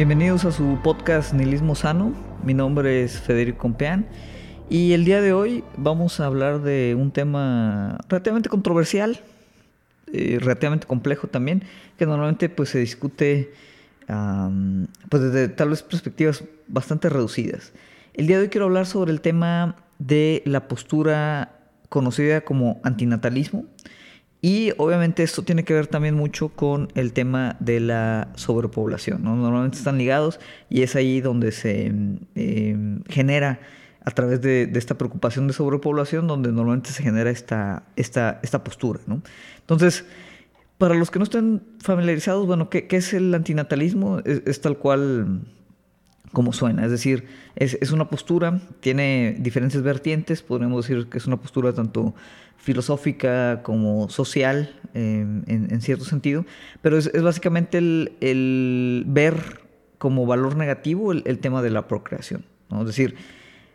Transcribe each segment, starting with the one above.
Bienvenidos a su podcast Nihilismo Sano. Mi nombre es Federico Compeán y el día de hoy vamos a hablar de un tema relativamente controversial, eh, relativamente complejo también, que normalmente pues se discute pues desde tal vez perspectivas bastante reducidas. El día de hoy quiero hablar sobre el tema de la postura conocida como antinatalismo y obviamente esto tiene que ver también mucho con el tema de la sobrepoblación. Normalmente están ligados y es ahí donde se em, genera, a través de, esta preocupación de sobrepoblación, donde normalmente se genera esta, esta, esta postura. Entonces, para los que no estén familiarizados, bueno, ¿qué, es el antinatalismo? Es, tal cual como suena, es decir, es, es, una postura, tiene diferentes vertientes, podríamos decir que es una postura tanto filosófica como social em, en, cierto sentido, pero es, básicamente el, ver como valor negativo el, tema de la procreación. Es decir,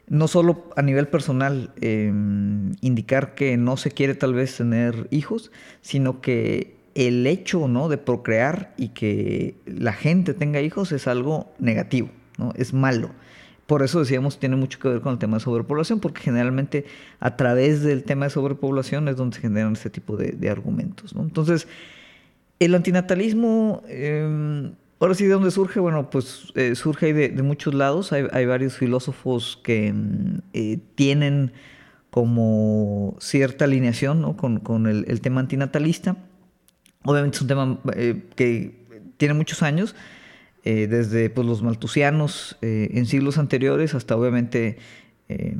no solo a nivel personal em, indicar que no se quiere tal vez tener hijos, sino que el hecho ¿no? de procrear y que la gente tenga hijos es algo negativo, ¿no? es malo. Por eso decíamos, tiene mucho que ver con el tema de sobrepoblación, porque generalmente a través del tema de sobrepoblación es donde se generan este tipo de, argumentos. Entonces, el antinatalismo, em, ahora sí, ¿de dónde surge? Bueno, pues eh, surge de, de, muchos lados. Hay, varios filósofos que em, eh, tienen como cierta alineación con, el, tema antinatalista. Obviamente es un tema eh, que tiene muchos años eh, desde pues, los maltusianos eh, en siglos anteriores hasta obviamente eh,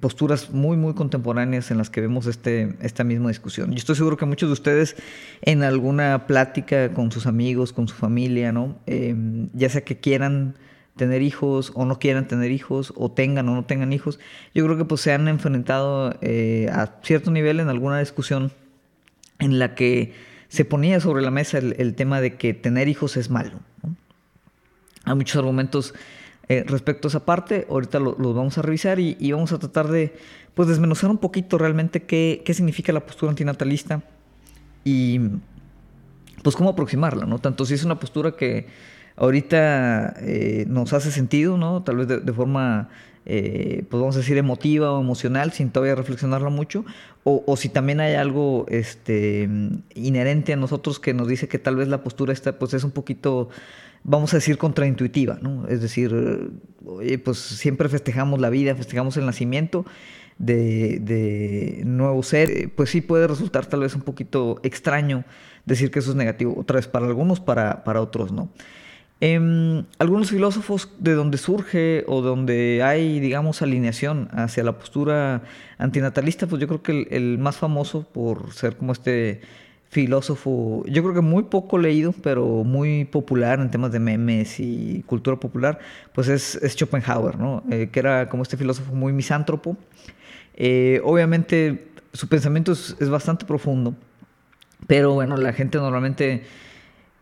posturas muy muy contemporáneas en las que vemos este, esta misma discusión. Yo estoy seguro que muchos de ustedes en alguna plática con sus amigos, con su familia, ¿no? Em, ya sea que quieran tener hijos o no quieran tener hijos o tengan o no tengan hijos, yo creo que pues se han enfrentado a cierto nivel en alguna discusión en la que se ponía sobre la mesa el, tema de que tener hijos es malo. Hay muchos argumentos eh, respecto a esa parte, ahorita los vamos a revisar y, vamos a tratar de pues, desmenuzar un poquito realmente qué, significa la postura antinatalista y pues cómo aproximarla, ¿no? Tanto si es una postura que ahorita eh, nos hace sentido, ¿no? Tal vez de, forma, eh, pues vamos a decir, emotiva o emocional, sin todavía reflexionarla mucho, o, si también hay algo este, inherente a nosotros que nos dice que tal vez la postura esta pues es un poquito, vamos a decir, contraintuitiva, ¿no? Es decir, pues siempre festejamos la vida, festejamos el nacimiento de, de nuevo ser, pues sí puede resultar tal vez un poquito extraño decir que eso es negativo, otra vez para algunos, para, para otros no. Em, algunos filósofos de donde surge o donde hay, digamos, alineación hacia la postura antinatalista, pues yo creo que el, más famoso por ser como este filósofo, yo creo que muy poco leído, pero muy popular en temas de memes y cultura popular, pues es, Schopenhauer, ¿no? Eh, que era como este filósofo muy misántropo. Eh, obviamente su pensamiento es, es bastante profundo, pero bueno, la gente normalmente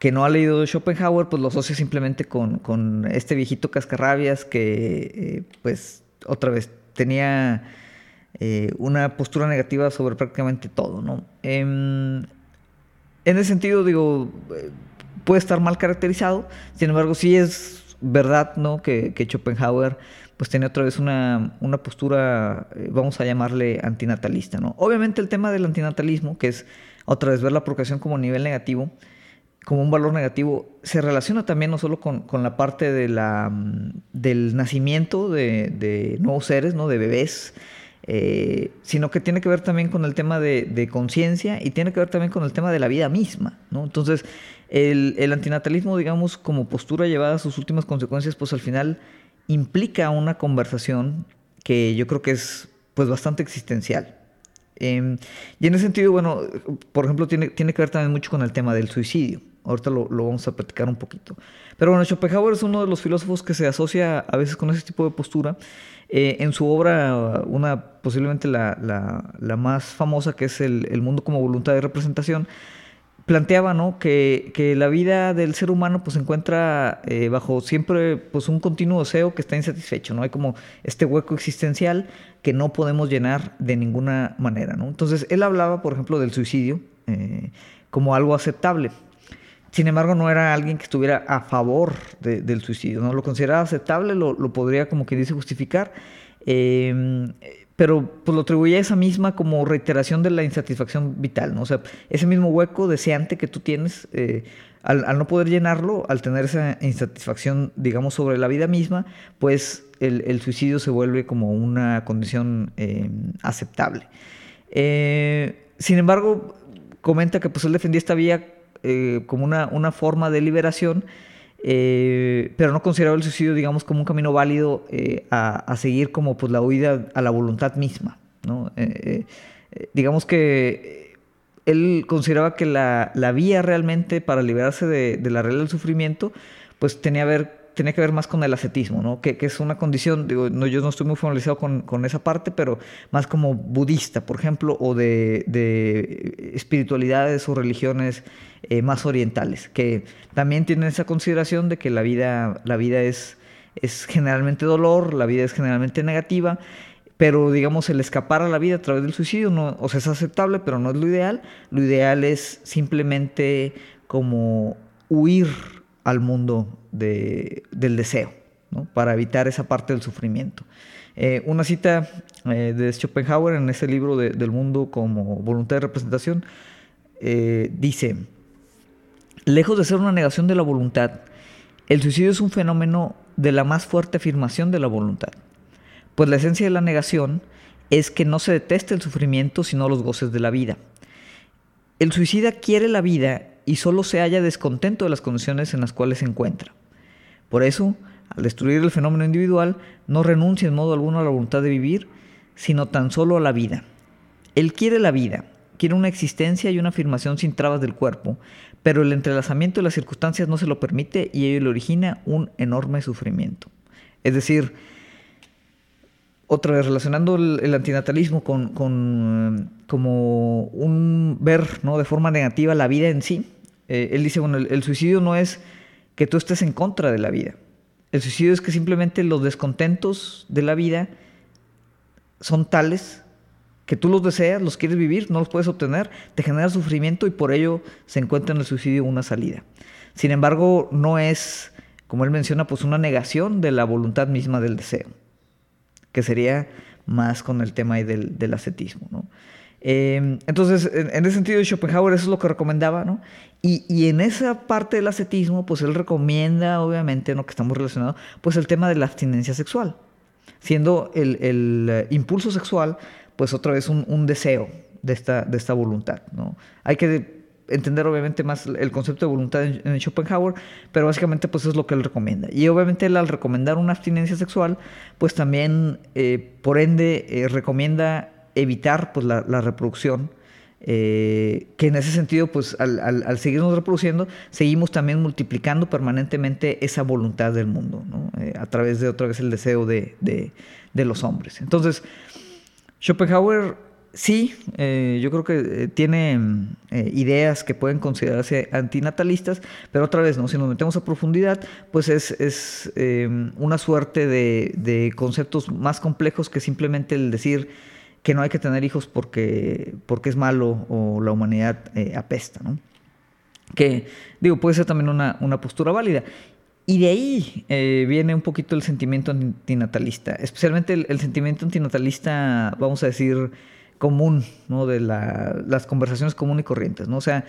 que no ha leído Schopenhauer, pues lo asocia simplemente con, este viejito cascarrabias que, eh, pues, otra vez, tenía una postura negativa sobre prácticamente todo, ¿no? Em, en ese sentido, digo, eh, puede estar mal caracterizado, sin embargo, sí es verdad, ¿no? Que, Schopenhauer, pues, tenía otra vez una, una postura, vamos a llamarle antinatalista, ¿no? Obviamente el tema del antinatalismo, que es, otra vez, ver la procreación como nivel negativo, como un valor negativo, se relaciona también no solo con, la parte de la, mm, del nacimiento de, nuevos seres, ¿no? de bebés, eh, sino que tiene que ver también con el tema de, conciencia y tiene que ver también con el tema de la vida misma. ¿no? Entonces, el, antinatalismo, digamos, como postura llevada a sus últimas consecuencias, pues al final implica una conversación que yo creo que es pues bastante existencial. Em, y en ese sentido, bueno, por ejemplo, tiene, tiene que ver también mucho con el tema del suicidio. Ahorita lo, vamos a platicar un poquito. Pero bueno, Schopenhauer es uno de los filósofos que se asocia a veces con ese tipo de postura. Eh, en su obra, una posiblemente la, la, más famosa, que es el, el, mundo como voluntad de representación, planteaba ¿no? que, que, la vida del ser humano pues, se encuentra eh, bajo siempre pues, un continuo deseo que está insatisfecho. ¿no? Hay como este hueco existencial que no podemos llenar de ninguna manera. ¿no? Entonces, él hablaba, por ejemplo, del suicidio eh, como algo aceptable. Sin embargo, no era alguien que estuviera a favor del suicidio, ¿no? Lo consideraba aceptable, lo, podría, como que dice, justificar, em, pero pues lo atribuía a esa misma como reiteración de la insatisfacción vital, ¿no? O sea, ese mismo hueco deseante que tú tienes, eh, al, no poder llenarlo, al tener esa insatisfacción, digamos, sobre la vida misma, pues el, suicidio se vuelve como una condición em, aceptable. Eh, sin embargo, comenta que pues él defendía esta vía eh, como una, una, forma de liberación, eh, pero no consideraba el suicidio, digamos, como un camino válido eh, a, seguir como pues la huida a la voluntad misma. ¿no? digamos que él consideraba que la, la vía realmente para liberarse de, de la regla del sufrimiento, pues tenía, ver, tenía que ver más con el ascetismo, ¿no? Que, es una condición, digo, yo no estoy muy familiarizado con, esa parte, pero más como budista, por ejemplo, o de, de espiritualidades o religiones eh, más orientales, que también tienen esa consideración de que la vida, la vida es, es generalmente dolor, la vida es generalmente negativa, pero digamos el escapar a la vida a través del suicidio, no, o sea, es aceptable, pero no es lo ideal. Lo ideal es simplemente como huir al mundo de, del deseo, para evitar esa parte del sufrimiento. Eh, una cita eh, de Schopenhauer en ese libro de, del mundo como voluntad de representación dice, Lejos de ser una negación de la voluntad, el suicidio es un fenómeno de la más fuerte afirmación de la voluntad. Pues la esencia de la negación es que no se deteste el sufrimiento sino los goces de la vida. El suicida quiere la vida y solo se halla descontento de las condiciones en las cuales se encuentra. Por eso, al destruir el fenómeno individual, no renuncia en modo alguno a la voluntad de vivir, sino tan solo a la vida. Él quiere la vida, quiere una existencia y una afirmación sin trabas del cuerpo, pero el entrelazamiento de las circunstancias no se lo permite y ello le origina un enorme sufrimiento. Es decir, otra vez relacionando el, antinatalismo con, como un ver ¿no? de forma negativa la vida en sí, eh, él dice, bueno, el, suicidio no es que tú estés en contra de la vida. El suicidio es que simplemente los descontentos de la vida son tales que tú los deseas, los quieres vivir, no los puedes obtener, te genera sufrimiento y por ello se encuentra en el suicidio una salida. Sin embargo, no es, como él menciona, pues una negación de la voluntad misma del deseo, que sería más con el tema del, del ascetismo. ¿no? Eh, entonces, en, ese sentido, Schopenhauer eso es lo que recomendaba, ¿no? Y, y, en esa parte del ascetismo, pues él recomienda, obviamente, ¿no? que estamos relacionados, pues el tema de la abstinencia sexual, siendo el, el eh, impulso sexual pues otra vez un, deseo de esta, de esta voluntad. ¿no? Hay que entender obviamente más el concepto de voluntad en, Schopenhauer, pero básicamente pues es lo que él recomienda. Y obviamente él al recomendar una abstinencia sexual, pues también eh, por ende eh, recomienda evitar pues la, reproducción, eh, que en ese sentido pues al, seguirnos reproduciendo, seguimos también multiplicando permanentemente esa voluntad del mundo, ¿no? a través de otra vez el deseo de, de los hombres. Entonces, Schopenhauer sí, eh, yo creo que eh, tiene eh, ideas que pueden considerarse antinatalistas, pero otra vez, ¿no? si nos metemos a profundidad, pues es, una suerte de, conceptos más complejos que simplemente el decir que no hay que tener hijos porque, porque es malo o la humanidad apesta. ¿no? Que, digo, puede ser también una, una postura válida. Y de ahí eh, viene un poquito el sentimiento antinatalista, especialmente el, sentimiento antinatalista, vamos a decir, común, ¿no? De las conversaciones comunes y corrientes, ¿no? O sea,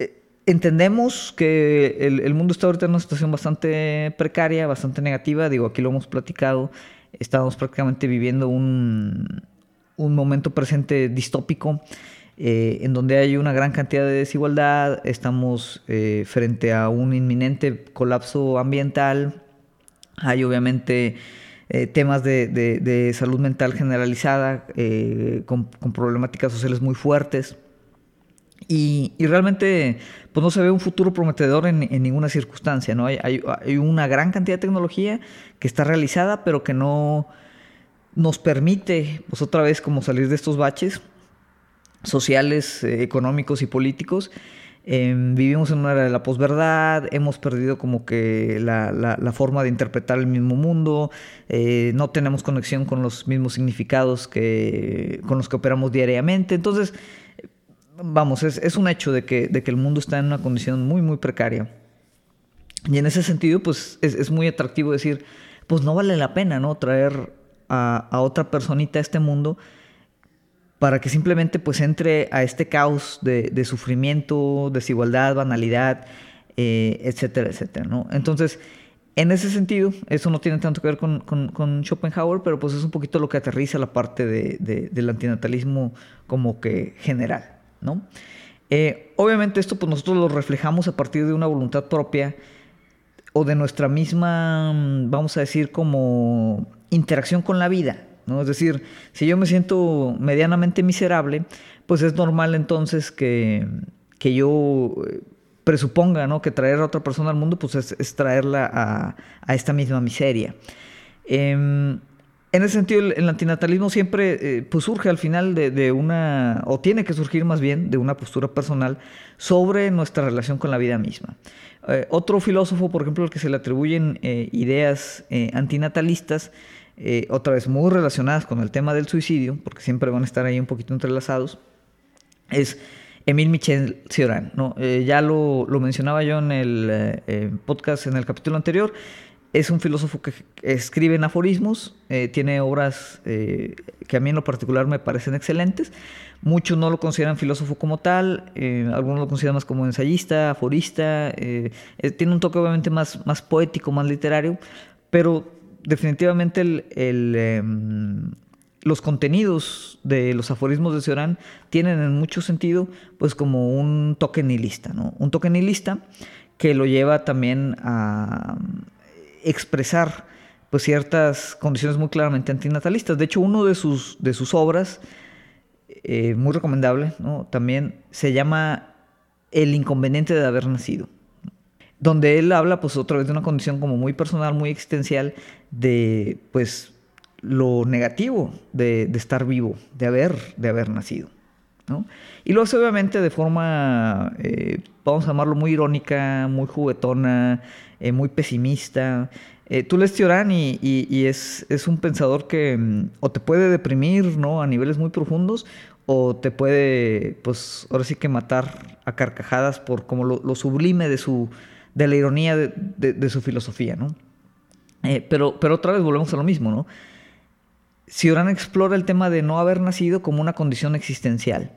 eh, entendemos que el, mundo está ahorita en una situación bastante precaria, bastante negativa, digo, aquí lo hemos platicado, estamos prácticamente viviendo un, un momento presente distópico eh, en donde hay una gran cantidad de desigualdad, estamos eh, frente a un inminente colapso ambiental, hay obviamente eh, temas de, salud mental generalizada con, problemáticas sociales muy fuertes. Y, realmente pues no se ve un futuro prometedor en, ninguna circunstancia. ¿no? Hay, hay, una gran cantidad de tecnología que está realizada, pero que no nos permite, pues otra vez, como salir de estos baches sociales, eh, económicos y políticos. Em, vivimos en una era de la posverdad, hemos perdido como que la, forma de interpretar el mismo mundo, eh, no tenemos conexión con los mismos significados que, con los que operamos diariamente. Entonces, vamos, es, un hecho de que, de que el mundo está en una condición muy, muy precaria. Y en ese sentido, pues es, muy atractivo decir, pues no vale la pena, ¿no? Traer a, otra personita a este mundo para que simplemente pues entre a este caos de, sufrimiento, desigualdad, banalidad, eh, etcétera, etcétera, ¿no? Entonces, en ese sentido, eso no tiene tanto que ver con, Schopenhauer, pero pues es un poquito lo que aterriza la parte del antinatalismo como que general, ¿no? Eh, obviamente esto pues nosotros lo reflejamos a partir de una voluntad propia o de nuestra misma, vamos a decir, como interacción con la vida, ¿no? Es decir, si yo me siento medianamente miserable, pues es normal entonces que, que yo eh, presuponga ¿no? que traer a otra persona al mundo pues es, traerla a, esta misma miseria. Em, en ese sentido, el, antinatalismo siempre eh, pues surge al final de, una, o tiene que surgir más bien de una postura personal sobre nuestra relación con la vida misma. Eh, otro filósofo, por ejemplo, al que se le atribuyen ideas antinatalistas, otra vez muy relacionadas con el tema del suicidio, porque siempre van a estar ahí un poquito entrelazados, es Emil Michel Cioran. ¿no? Eh, ya lo, mencionaba yo en el eh, eh, podcast, en el capítulo anterior. Es un filósofo que escribe en aforismos, tiene obras que a mí en lo particular me parecen excelentes. Muchos no lo consideran filósofo como tal, algunos lo consideran más como ensayista, aforista. tiene un toque obviamente más, más poético, más literario, pero definitivamente el, em, los contenidos de los aforismos de Cioran tienen en mucho sentido pues como un toque nihilista, ¿no? Un toque nihilista que lo lleva también a expresar pues ciertas condiciones muy claramente antinatalistas. De hecho, uno de sus, de sus obras, eh, muy recomendable, ¿no? también se llama El inconveniente de haber nacido, donde él habla pues otra vez de una condición como muy personal, muy existencial, de pues lo negativo de, estar vivo, de haber, de haber nacido. Y lo hace obviamente de forma, eh, vamos a llamarlo muy irónica, muy juguetona, eh, muy pesimista. Eh, tú lees Tiorán y, y, es, es, un pensador que mm, o te puede deprimir ¿no? a niveles muy profundos o te puede, pues ahora sí que matar a carcajadas por como lo, sublime de, su, de la ironía de, su filosofía. ¿no? pero, pero otra vez volvemos a lo mismo, ¿no? Cioran explora el tema de no haber nacido como una condición existencial.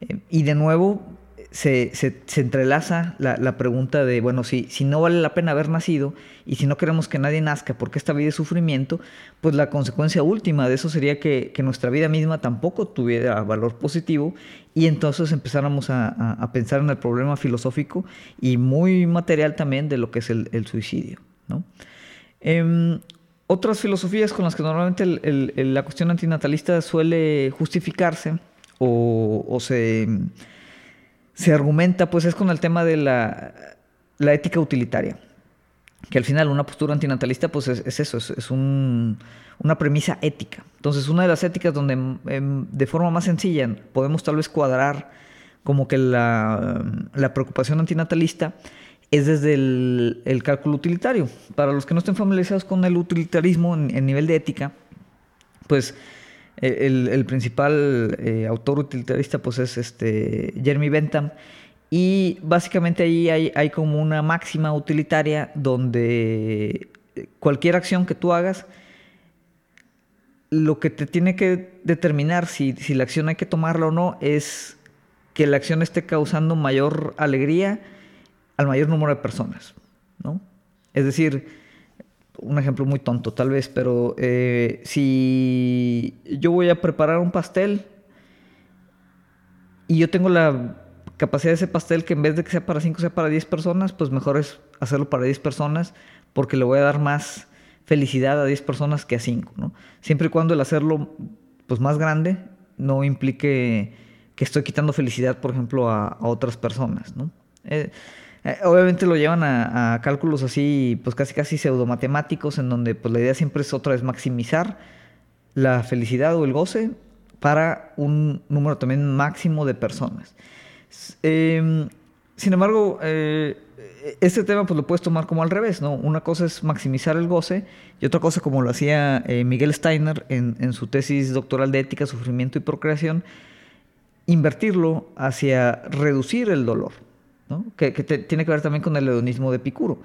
Eh, y de nuevo se, entrelaza la, pregunta de, bueno, si, si no vale la pena haber nacido y si no queremos que nadie nazca porque esta vida es sufrimiento, pues la consecuencia última de eso sería que, nuestra vida misma tampoco tuviera valor positivo y entonces empezáramos a, pensar en el problema filosófico y muy material también de lo que es el, suicidio. ¿no? Em, otras filosofías con las que normalmente la cuestión antinatalista suele justificarse o, se, se, argumenta, pues es con el tema de la, ética utilitaria. Que al final una postura antinatalista pues es, eso, es, una premisa ética. Entonces una de las éticas donde em, de forma más sencilla podemos tal vez cuadrar como que la, la preocupación antinatalista es desde el, cálculo utilitario. Para los que no estén familiarizados con el utilitarismo en, nivel de ética, pues el, principal eh, autor utilitarista pues es este Jeremy Bentham y básicamente ahí hay, hay, como una máxima utilitaria donde cualquier acción que tú hagas lo que te tiene que determinar si, si la acción hay que tomarla o no es que la acción esté causando mayor alegría al mayor número de personas, ¿no? Es decir, un ejemplo muy tonto tal vez, pero eh, si yo voy a preparar un pastel y yo tengo la capacidad de ese pastel que en vez de que sea para 5 sea para 10 personas, pues mejor es hacerlo para 10 personas porque le voy a dar más felicidad a 10 personas que a 5, ¿no? Siempre y cuando el hacerlo pues más grande no implique que estoy quitando felicidad, por ejemplo, a, otras personas, ¿no? Eh, eh, obviamente lo llevan a, cálculos así, pues casi casi pseudomatemáticos, en donde pues la idea siempre es otra vez maximizar la felicidad o el goce para un número también máximo de personas. Em, sin embargo, eh, este tema pues lo puedes tomar como al revés, ¿no? Una cosa es maximizar el goce y otra cosa como lo hacía eh, Miguel Steiner en, en, su tesis doctoral de ética, sufrimiento y procreación, invertirlo hacia reducir el dolor, que, tiene que ver también con el hedonismo de Epicuro.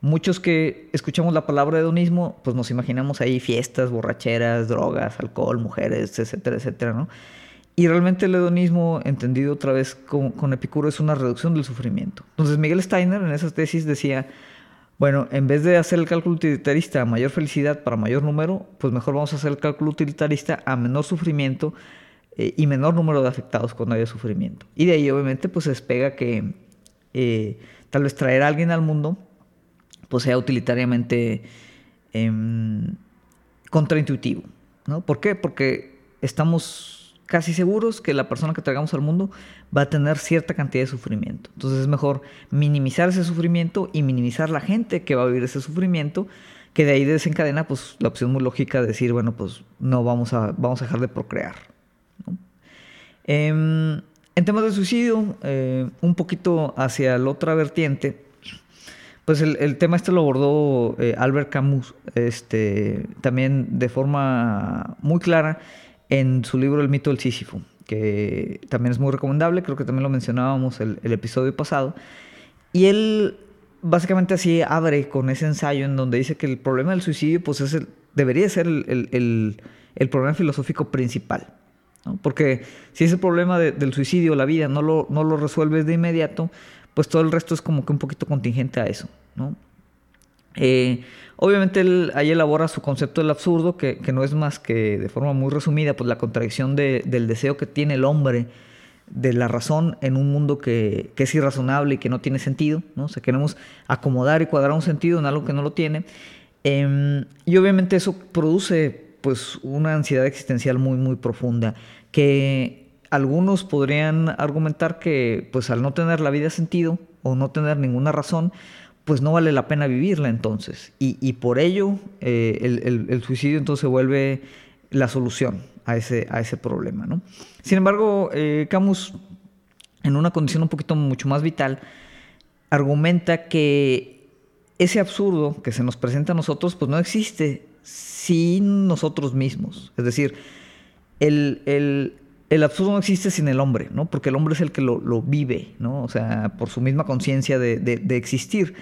Muchos que escuchamos la palabra hedonismo, pues nos imaginamos ahí fiestas, borracheras, drogas, alcohol, mujeres, etcétera, etcétera, ¿no? Y realmente el hedonismo, entendido otra vez con, Epicuro, es una reducción del sufrimiento. Entonces Miguel Steiner en esas tesis decía, bueno, en vez de hacer el cálculo utilitarista a mayor felicidad para mayor número, pues mejor vamos a hacer el cálculo utilitarista a menor sufrimiento eh, y menor número de afectados cuando haya sufrimiento. Y de ahí obviamente pues se despega que eh, tal vez traer a alguien al mundo pues sea utilitariamente em, contraintuitivo. ¿no? ¿Por qué? Porque estamos casi seguros que la persona que traigamos al mundo va a tener cierta cantidad de sufrimiento. Entonces es mejor minimizar ese sufrimiento y minimizar la gente que va a vivir ese sufrimiento, que de ahí desencadena pues, la opción muy lógica de decir, bueno, pues no vamos a, vamos a dejar de procrear. Em, en temas de suicidio, eh, un poquito hacia la otra vertiente, pues el, tema este lo abordó eh, Albert Camus, este, también de forma muy clara en su libro El mito del Sísifo, que también es muy recomendable, creo que también lo mencionábamos el, el episodio pasado. Y él básicamente así abre con ese ensayo en donde dice que el problema del suicidio pues es debería ser el, problema filosófico principal. Porque si ese problema del suicidio, la vida, no lo, no lo resuelves de inmediato, pues todo el resto es como que un poquito contingente a eso. Eh, obviamente él ahí elabora su concepto del absurdo, que, no es más que de forma muy resumida, pues la contradicción del deseo que tiene el hombre de la razón en un mundo que, es irrazonable y que no tiene sentido, ¿no? O sea, queremos acomodar y cuadrar un sentido en algo que no lo tiene. Em, y obviamente eso produce pues una ansiedad existencial muy, muy profunda, que algunos podrían argumentar que pues al no tener la vida sentido o no tener ninguna razón, pues no vale la pena vivirla entonces. Y, por ello eh, el, suicidio entonces vuelve la solución a ese, a ese problema. ¿no? Sin embargo, eh, Camus, en una condición un poquito mucho más vital, argumenta que ese absurdo que se nos presenta a nosotros, pues no existe sin nosotros mismos. Es decir, el, el absurdo no existe sin el hombre, ¿no? Porque el hombre es el que lo, vive, ¿no? O sea, por su misma conciencia de, existir.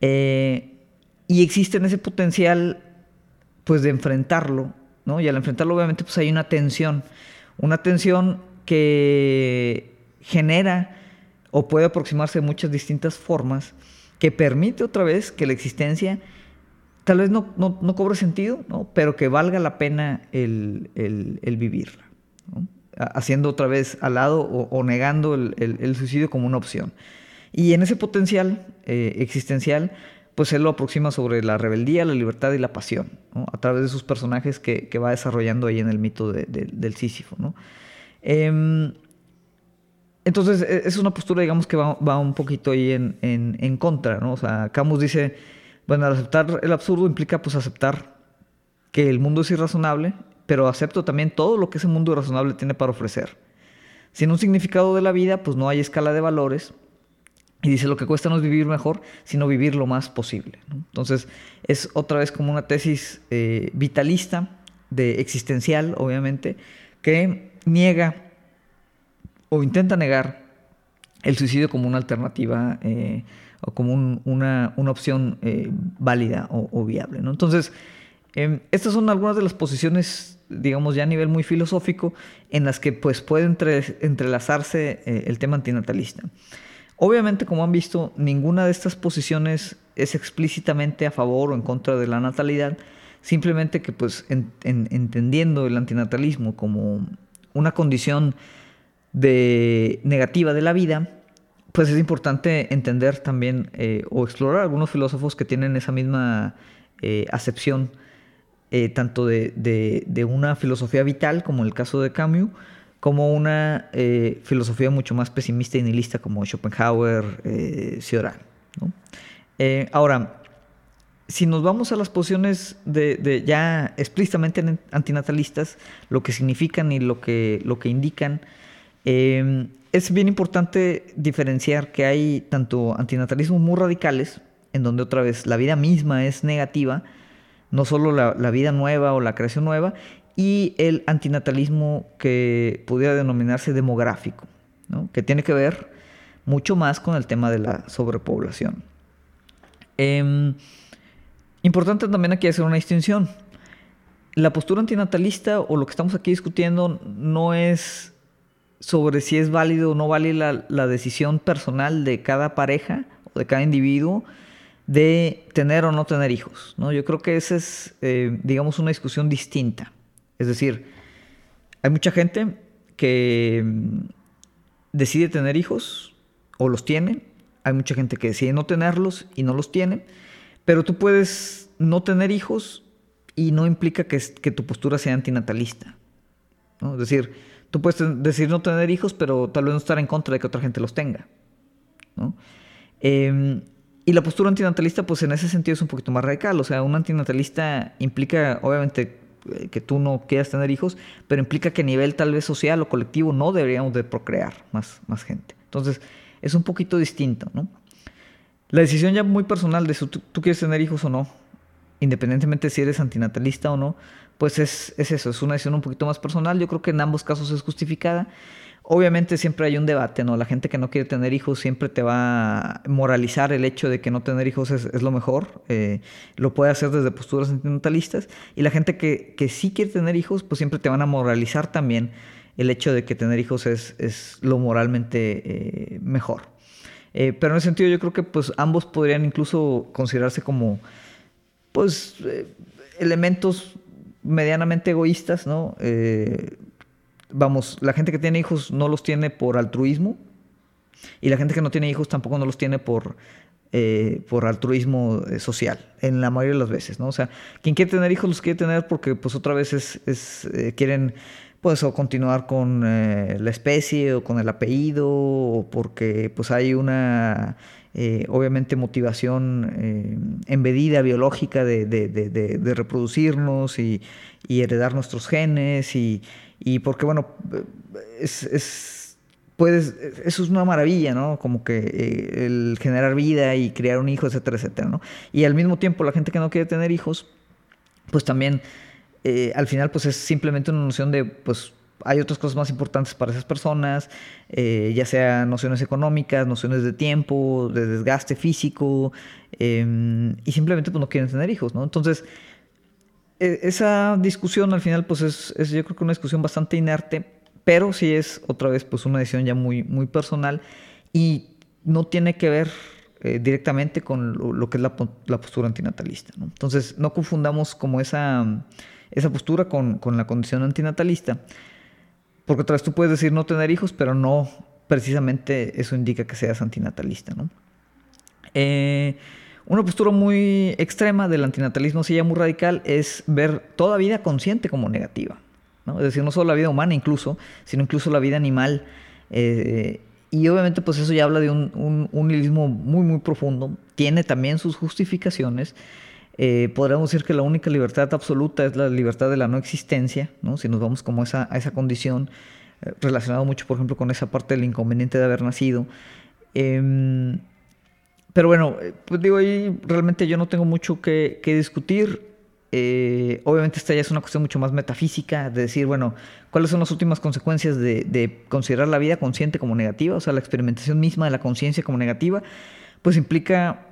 Eh, y existe en ese potencial, pues, de enfrentarlo, ¿no? Y al enfrentarlo, obviamente, pues hay una tensión. Una tensión que genera o puede aproximarse de muchas distintas formas que permite otra vez que la existencia tal vez no, cobre sentido, ¿no? pero que valga la pena el, el vivirla. ¿no? haciendo otra vez al lado o, negando el, suicidio como una opción. Y en ese potencial eh, existencial, pues él lo aproxima sobre la rebeldía, la libertad y la pasión, a través de sus personajes que, va desarrollando ahí en el mito del Sísifo. Em, entonces, e, es una postura, digamos, que va, un poquito ahí en, en, contra, ¿no? O sea, Camus dice, bueno, aceptar el absurdo implica, pues, aceptar que el mundo es irrazonable pero acepto también todo lo que ese mundo razonable tiene para ofrecer. Sin un significado de la vida, pues no hay escala de valores. Y dice, lo que cuesta no es vivir mejor, sino vivir lo más posible. Entonces, es otra vez como una tesis eh, vitalista, de existencial, obviamente, que niega o intenta negar el suicidio como una alternativa eh, o como una, opción eh, válida o, viable. ¿no? Entonces, em, estas son algunas de las posiciones digamos ya a nivel muy filosófico, en las que pues puede entrelazarse eh, el tema antinatalista. Obviamente, como han visto, ninguna de estas posiciones es explícitamente a favor o en contra de la natalidad, simplemente que pues entendiendo el antinatalismo como una condición de negativa de la vida, pues es importante entender también eh, o explorar algunos filósofos que tienen esa misma eh, acepción eh, tanto de, una filosofía vital, como el caso de Camus, como una filosofía mucho más pesimista y nihilista, como Schopenhauer. Eh, ahora, si nos vamos a las posiciones de, ya explícitamente antinatalistas, lo que significan y lo que, lo que indican, es bien importante diferenciar que hay tanto antinatalismos muy radicales, en donde otra vez la vida misma es negativa, no solo la, vida nueva o la creación nueva, y el antinatalismo que pudiera denominarse demográfico, que tiene que ver mucho más con el tema de la sobrepoblación. Em, importante también aquí hacer una distinción. La postura antinatalista o lo que estamos aquí discutiendo no es sobre si es válido o no vale la, decisión personal de cada pareja o de cada individuo de tener o no tener hijos. ¿no? Yo creo que esa es, eh, digamos, una discusión distinta. Es decir, hay mucha gente que mm, decide tener hijos o los tiene. Hay mucha gente que decide no tenerlos y no los tiene. Pero tú puedes no tener hijos y no implica que, que tu postura sea antinatalista. ¿no? Es decir, tú puedes decir no tener hijos, pero tal vez no estar en contra de que otra gente los tenga. ¿no? Em, y la postura antinatalista, pues en ese sentido es un poquito más radical. O sea, un antinatalista implica, obviamente, eh, que tú no quieras tener hijos, pero implica que a nivel tal vez social o colectivo no deberíamos de procrear más, más gente. Entonces, es un poquito distinto, ¿no? La decisión ya muy personal de si tú, quieres tener hijos o no, independientemente si eres antinatalista o no, pues es, es eso, es una decisión un poquito más personal. Yo creo que en ambos casos es justificada. Obviamente siempre hay un debate, ¿no? La gente que no quiere tener hijos siempre te va a moralizar el hecho de que no tener hijos es, lo mejor. Eh, lo puede hacer desde posturas sentimentalistas. Y la gente que, que, sí quiere tener hijos, pues siempre te van a moralizar también el hecho de que tener hijos es, es lo moralmente eh, mejor. Eh, pero en ese sentido yo creo que pues ambos podrían incluso considerarse como pues elementos medianamente egoístas, ¿no? vamos, la gente que tiene hijos no los tiene por altruismo y la gente que no tiene hijos tampoco no los tiene por, eh, por altruismo eh, social, en la mayoría de las veces, ¿no? O sea, quien quiere tener hijos los quiere tener porque pues otra vez es, eh, quieren pues o continuar con la especie o con el apellido o porque pues hay una obviamente motivación embedida biológica de, de reproducirnos y, y, heredar nuestros genes y, y porque, bueno, es, es, puedes, eso es una maravilla, ¿no? Como que eh, el generar vida y crear un hijo, etcétera, etcétera, ¿no? Y al mismo tiempo, la gente que no quiere tener hijos, pues también, eh, al final, pues es simplemente una noción de, pues, hay otras cosas más importantes para esas personas, eh, ya sea nociones económicas, nociones de tiempo, de desgaste físico, em, y simplemente pues no quieren tener hijos, ¿no? Entonces, e, esa discusión al final, pues es, yo creo que una discusión bastante inerte, pero sí es otra vez pues una decisión ya muy, muy personal y no tiene que ver eh, directamente con lo, que es la, postura antinatalista. Entonces, no confundamos como esa, esa postura con, la condición antinatalista, porque otra vez tú puedes decir no tener hijos, pero no precisamente eso indica que seas antinatalista. ¿no? Eh, una postura muy extrema del antinatalismo, sí ya muy radical, es ver toda vida consciente como negativa. ¿no? Es decir, no solo la vida humana incluso, sino incluso la vida animal. Eh, y obviamente pues eso ya habla de un, un, nihilismo muy muy profundo. Tiene también sus justificaciones. Eh, podríamos decir que la única libertad absoluta es la libertad de la no existencia, ¿no? si nos vamos como esa, a esa condición, eh, relacionado mucho por ejemplo con esa parte del inconveniente de haber nacido. Em, pero bueno, eh, pues digo, ahí realmente yo no tengo mucho que, discutir. Eh, obviamente esta ya es una cuestión mucho más metafísica, de decir, bueno, cuáles son las últimas consecuencias de, considerar la vida consciente como negativa, o sea, la experimentación misma de la conciencia como negativa, pues implica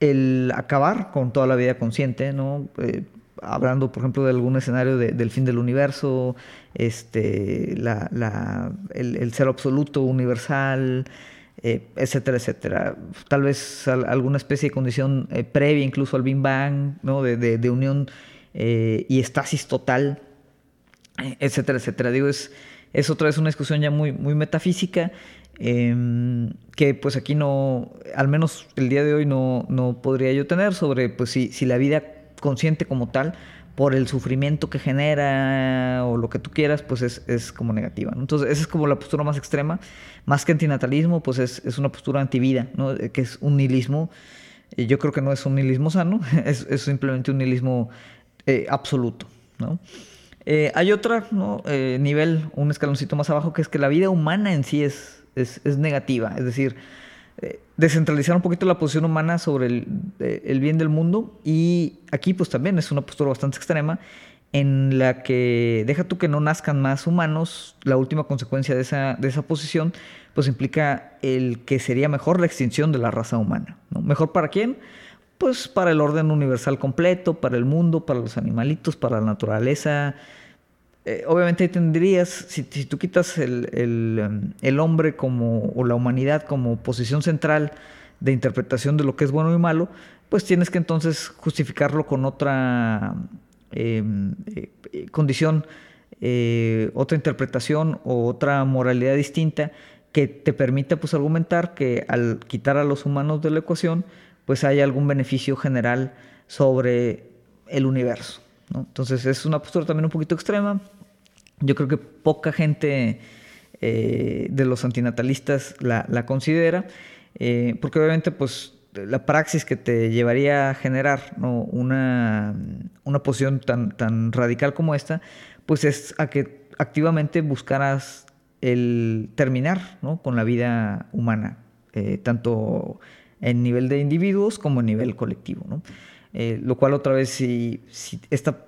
el acabar con toda la vida consciente, ¿no? Eh, hablando, por ejemplo, de algún escenario del fin del universo, este, la, el, ser absoluto, universal, eh, etcétera, etcétera. Tal vez alguna especie de condición eh, previa incluso al Big Bang, ¿no? de, unión eh, y estasis total, etcétera, etcétera. Digo, es, es otra vez una discusión ya muy, muy metafísica em, que pues aquí no, al menos el día de hoy no, no podría yo tener sobre pues si, si la vida consciente como tal por el sufrimiento que genera o lo que tú quieras, pues es, como negativa. Entonces, esa es como la postura más extrema. Más que antinatalismo, pues es, una postura antivida, ¿no? que es un nihilismo. Yo creo que no es un nihilismo sano, es, simplemente un nihilismo eh, absoluto. ¿no? Eh, hay otro eh, nivel, un escaloncito más abajo, que es que la vida humana en sí es, es, es negativa. Es decir, descentralizar un poquito la posición humana sobre el, bien del mundo y aquí pues también es una postura bastante extrema en la que deja tú que no nazcan más humanos, la última consecuencia de esa, de esa posición, pues implica el que sería mejor la extinción de la raza humana. ¿no? ¿Mejor para quién? Pues para el orden universal completo, para el mundo, para los animalitos, para la naturaleza. Eh, obviamente tendrías, si, tú quitas el, el, el, hombre como, o la humanidad como posición central de interpretación de lo que es bueno y malo, pues tienes que entonces justificarlo con otra Em, eh, condición, eh, otra interpretación o otra moralidad distinta que te permita pues argumentar que al quitar a los humanos de la ecuación pues hay algún beneficio general sobre el universo. Entonces es una postura también un poquito extrema. Yo creo que poca gente eh, de los antinatalistas la, considera, porque obviamente pues la praxis que te llevaría a generar una, una, posición tan, tan radical como esta, pues es a que activamente buscaras el terminar con la vida humana, eh, tanto en nivel de individuos como en nivel colectivo. Eh, lo cual otra vez, si, esta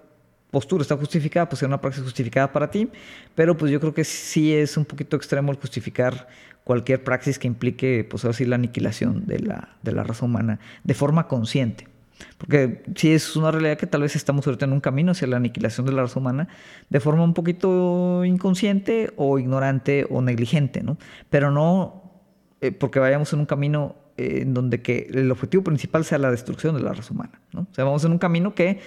postura está justificada, pues es una praxis justificada para ti, pero pues yo creo que sí es un poquito extremo el justificar cualquier praxis que implique, pues así, la aniquilación de la, de la raza humana de forma consciente. Porque sí es una realidad que tal vez estamos ahorita en un camino hacia la aniquilación de la raza humana de forma un poquito inconsciente o ignorante o negligente, ¿no? Pero no eh, porque vayamos en un camino en donde que el objetivo principal sea la destrucción de la raza humana, ¿no? O sea, vamos en un camino que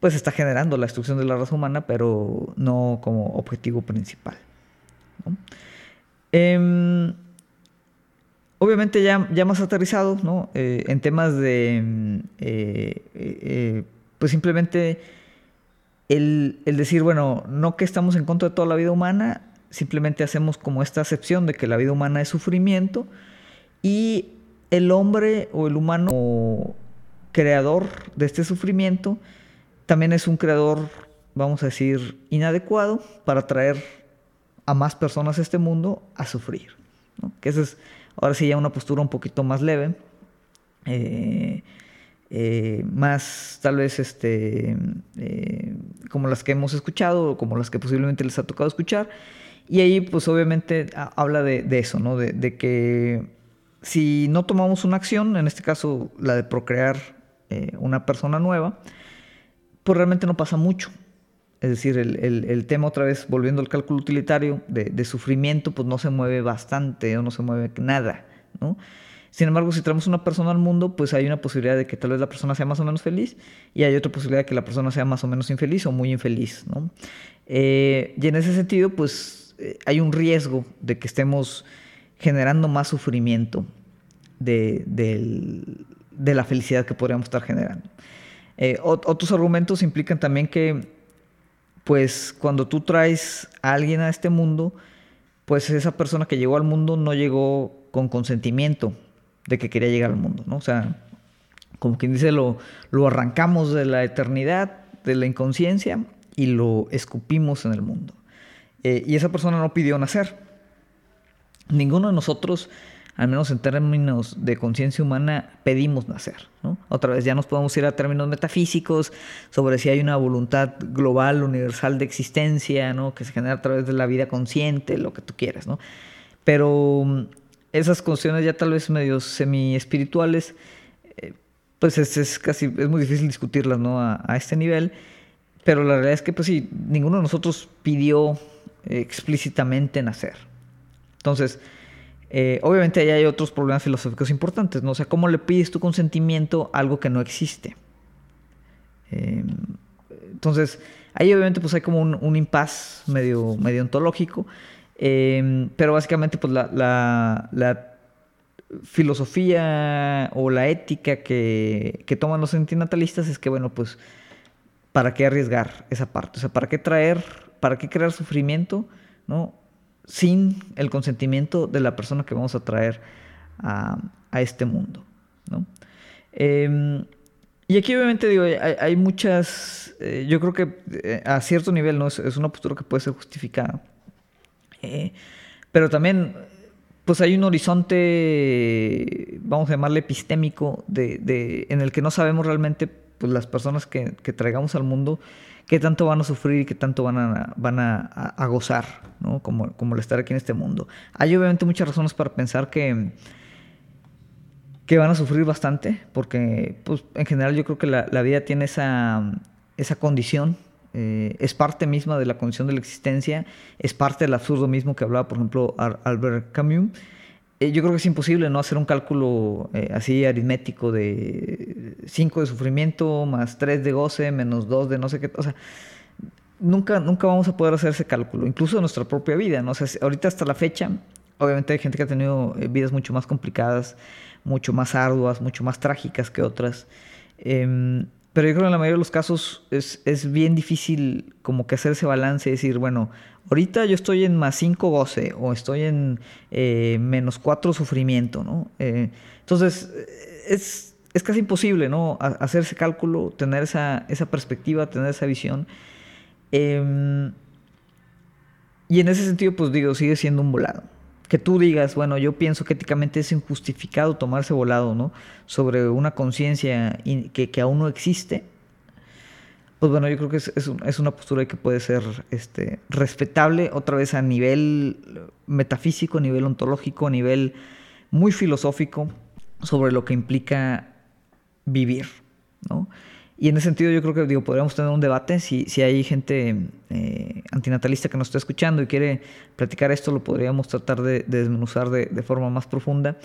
pues está generando la destrucción de la raza humana, pero no como objetivo principal. Em, obviamente ya, ya más aterrizado, ¿no? Eh, en temas de, mm, eh, eh, pues simplemente el, el, decir, bueno, no que estamos en contra de toda la vida humana, simplemente hacemos como esta acepción de que la vida humana es sufrimiento y el hombre o el humano creador de este sufrimiento también es un creador, vamos a decir, inadecuado para traer a más personas a este mundo a sufrir. Que esa es ahora sí ya una postura un poquito más leve, eh, eh, más tal vez este, eh, como las que hemos escuchado o como las que posiblemente les ha tocado escuchar. Y ahí pues obviamente habla de, eso, ¿no? De, de, que si no tomamos una acción, en este caso la de procrear una persona nueva, pues realmente no pasa mucho. Es decir, el, tema otra vez, volviendo al cálculo utilitario de, sufrimiento, pues no se mueve bastante o no se mueve nada, ¿no? Sin embargo, si traemos una persona al mundo, pues hay una posibilidad de que tal vez la persona sea más o menos feliz y hay otra posibilidad de que la persona sea más o menos infeliz o muy infeliz, ¿no? Eh, y en ese sentido, pues eh, hay un riesgo de que estemos generando más sufrimiento de, de la felicidad que podríamos estar generando. Eh, otros argumentos implican también que, pues, cuando tú traes a alguien a este mundo, pues esa persona que llegó al mundo no llegó con consentimiento de que quería llegar al mundo, ¿no? O sea, como quien dice, lo, lo arrancamos de la eternidad, de la inconsciencia, y lo escupimos en el mundo. Eh, y esa persona no pidió nacer. Ninguno de nosotros al menos en términos de conciencia humana, pedimos nacer. Otra vez ya nos podemos ir a términos metafísicos sobre si hay una voluntad global, universal de existencia, ¿no? que se genera a través de la vida consciente, lo que tú quieras. ¿no? Pero mm, esas cuestiones ya tal vez medio semi-espirituales, eh, pues es, casi, es muy difícil discutirlas ¿no? a, a, este nivel. Pero la realidad es que, pues sí, ninguno de nosotros pidió explícitamente nacer. Entonces, eh, obviamente ahí hay otros problemas filosóficos importantes, ¿no? O sea, ¿cómo le pides tu consentimiento a algo que no existe? Em, entonces, ahí obviamente pues hay como un, un impas medio, medio ontológico, em, pero básicamente pues la, la, filosofía o la ética que, que toman los antinatalistas es que, bueno, pues, ¿para qué arriesgar esa parte? O sea, ¿para qué traer, para qué crear sufrimiento? ¿no? Sin el consentimiento de la persona que vamos a traer a, este mundo. Em, y aquí obviamente digo, hay, muchas, eh, yo creo que eh, a cierto nivel ¿no? es, una postura que puede ser justificada. Eh, pero también, pues hay un horizonte, vamos a llamarle epistémico, de, en el que no sabemos realmente, pues las personas que, que traigamos al mundo, qué tanto van a sufrir y qué tanto van a, van a, gozar, ¿no? Como, como el estar aquí en este mundo. Hay obviamente muchas razones para pensar que, que van a sufrir bastante, porque pues, en general yo creo que la, la vida tiene esa, esa condición eh, es parte misma de la condición de la existencia, es parte del absurdo mismo que hablaba, por ejemplo, Albert Camus. Eh, yo creo que es imposible no hacer un cálculo eh, así aritmético de 5 de sufrimiento más 3 de goce menos 2 de no sé qué. O sea, nunca, nunca vamos a poder hacer ese cálculo, incluso de nuestra propia vida. ¿no? O ahorita hasta la fecha, obviamente hay gente que ha tenido vidas mucho más complicadas, mucho más arduas, mucho más trágicas que otras. Em, pero yo creo que en la mayoría de los casos es, es, bien difícil como que hacer ese balance y decir, bueno, ahorita yo estoy en más 5 goce o estoy en eh, menos 4 sufrimiento, ¿no? Eh, entonces, es, es, casi imposible, ¿no? hacer ese cálculo, tener esa, esa perspectiva, tener esa visión. Em, y en ese sentido, pues digo, sigue siendo un volado que tú digas, bueno, yo pienso que éticamente es injustificado tomarse volado, ¿no? Sobre una conciencia que, que, aún no existe, pues bueno, yo creo que es, es, una postura que puede ser este, respetable, otra vez a nivel metafísico, a nivel ontológico, a nivel muy filosófico, sobre lo que implica vivir, ¿no? Y en ese sentido yo creo que digo, podríamos tener un debate. Si, si hay gente eh, antinatalista que nos está escuchando y quiere platicar esto, lo podríamos tratar de, desmenuzar de, de, forma más profunda.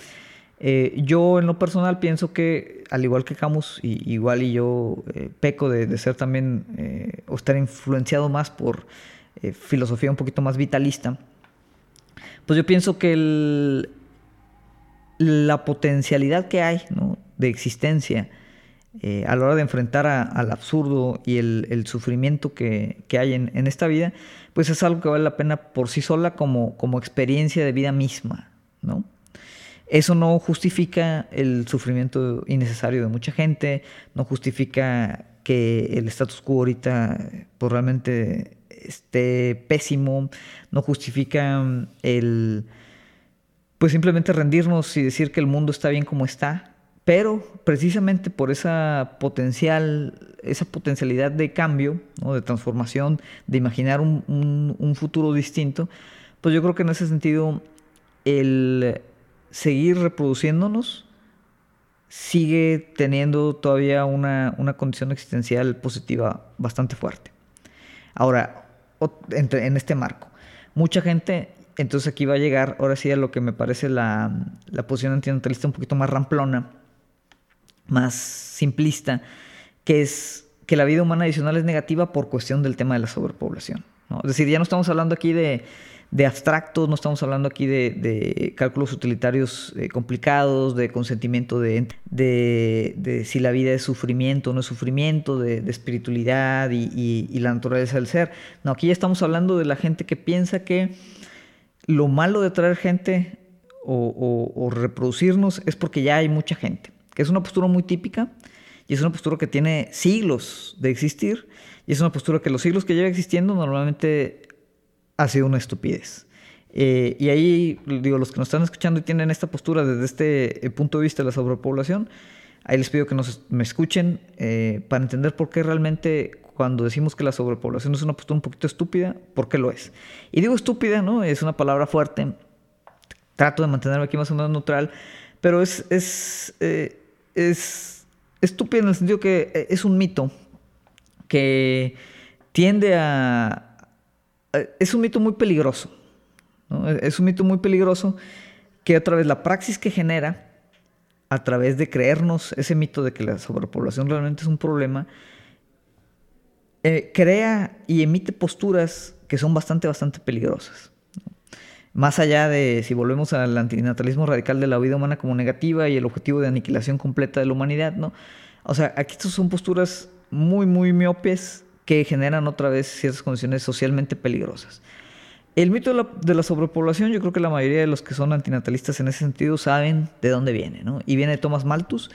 Eh, yo en lo personal pienso que, al igual que Camus, y, igual y yo eh, peco de, de, ser también, o estar influenciado más por filosofía un poquito más vitalista, pues yo pienso que el, la potencialidad que hay ¿no? de existencia, eh, a la hora de enfrentar al absurdo y el, sufrimiento que, hay en, esta vida, pues es algo que vale la pena por sí sola como, experiencia de vida misma, ¿no? Eso no justifica el sufrimiento innecesario de mucha gente, no justifica que el status quo ahorita pues, realmente esté pésimo, no justifica el pues simplemente rendirnos y decir que el mundo está bien como está, pero precisamente por esa potencial, esa potencialidad de cambio, de transformación, de imaginar un, futuro distinto, pues yo creo que en ese sentido el seguir reproduciéndonos sigue teniendo todavía una, condición existencial positiva bastante fuerte. Ahora, en este marco, mucha gente, entonces aquí va a llegar ahora sí a lo que me parece la, la posición antinatalista un poquito más ramplona, más simplista, que es que la vida humana adicional es negativa por cuestión del tema de la sobrepoblación. Es decir, ya no estamos hablando aquí de, abstractos, no estamos hablando aquí de, cálculos utilitarios eh, complicados, de consentimiento de, de, si la vida es sufrimiento o no es sufrimiento, de, espiritualidad y, la naturaleza del ser. No, aquí ya estamos hablando de la gente que piensa que lo malo de traer gente o reproducirnos es porque ya hay mucha gente que es una postura muy típica y es una postura que tiene siglos de existir y es una postura que los siglos que lleva existiendo normalmente ha sido una estupidez. Eh, y ahí, digo, los que nos están escuchando y tienen esta postura desde este eh, punto de vista de la sobrepoblación, ahí les pido que nos, me escuchen eh, para entender por qué realmente cuando decimos que la sobrepoblación es una postura un poquito estúpida, ¿por qué lo es? Y digo estúpida, ¿no? Es una palabra fuerte. Trato de mantenerme aquí más o menos neutral, pero es, es es estúpido en el sentido que eh, es un mito que tiende a... Es un mito muy peligroso. Es un mito muy peligroso que otra vez la praxis que genera a través de creernos ese mito de que la sobrepoblación realmente es un problema, eh, crea y emite posturas que son bastante, bastante peligrosas más allá de si volvemos al antinatalismo radical de la vida humana como negativa y el objetivo de aniquilación completa de la humanidad, ¿no? O sea, aquí estas son posturas muy, muy miopes que generan otra vez ciertas condiciones socialmente peligrosas. El mito de la, sobrepoblación, yo creo que la mayoría de los que son antinatalistas en ese sentido saben de dónde viene, ¿no? Y viene de Thomas Malthus,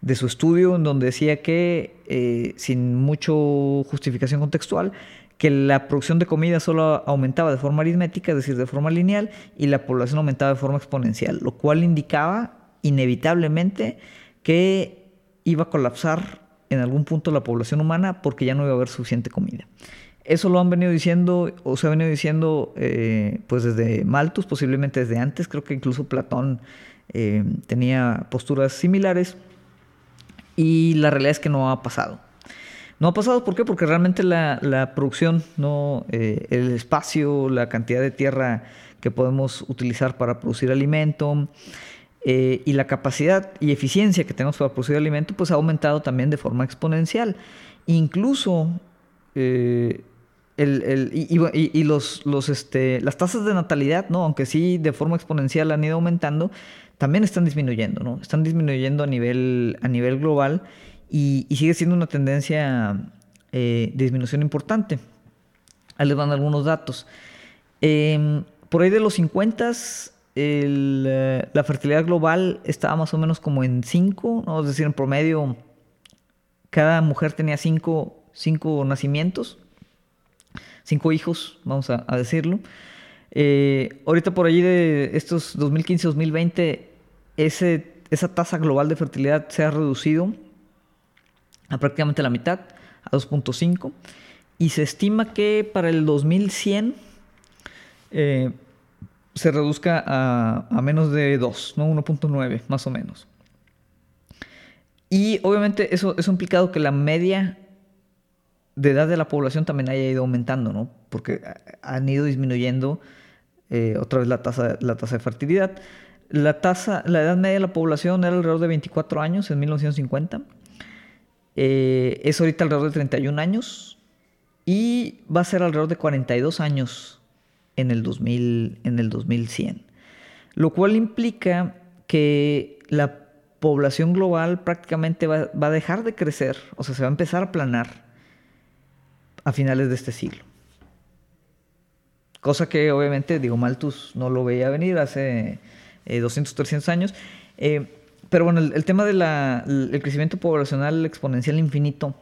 de su estudio, en donde decía que, eh, sin mucho justificación contextual, que la producción de comida solo aumentaba de forma aritmética, es decir, de forma lineal, y la población aumentaba de forma exponencial, lo cual indicaba inevitablemente que iba a colapsar en algún punto la población humana porque ya no iba a haber suficiente comida. Eso lo han venido diciendo, o se ha venido diciendo, eh, pues desde Malthus, posiblemente desde antes. Creo que incluso Platón eh, tenía posturas similares. Y la realidad es que no ha pasado. No ha pasado, ¿por qué? Porque realmente la, producción, no, eh, el espacio, la cantidad de tierra que podemos utilizar para producir alimento y la capacidad y eficiencia que tenemos para producir alimento, pues ha aumentado también de forma exponencial. Incluso y, los, los, este, las tasas de natalidad, ¿no? aunque sí de forma exponencial han ido aumentando, también están disminuyendo, ¿no? Están disminuyendo a nivel, a nivel global y, sigue siendo una tendencia eh, de disminución importante. Ahí les van algunos datos. Em, por ahí de los 50, eh, la fertilidad global estaba más o menos como en 5, ¿no? es decir, en promedio cada mujer tenía 5 nacimientos cinco hijos, vamos a, decirlo. Eh, ahorita por allí de estos 2015-2020, esa tasa global de fertilidad se ha reducido a prácticamente la mitad, a 2.5, y se estima que para el 2100 eh, se reduzca a, menos de 2, ¿no? 1.9 más o menos. Y obviamente eso, eso ha implicado que la media de edad de la población también haya ido aumentando, ¿no? Porque han ido disminuyendo eh, otra vez la tasa, la tasa de fertilidad. La, tasa, la edad media de la población era alrededor de 24 años en 1950. Eh, es ahorita alrededor de 31 años y va a ser alrededor de 42 años en el, 2000, en el 2100. Lo cual implica que la población global prácticamente va, a dejar de crecer, o sea, se va a empezar a aplanar a finales de este siglo. Cosa que obviamente, digo, Malthus no lo veía venir hace 200, eh, 300 años. Eh, pero bueno, el, tema del crecimiento poblacional exponencial infinito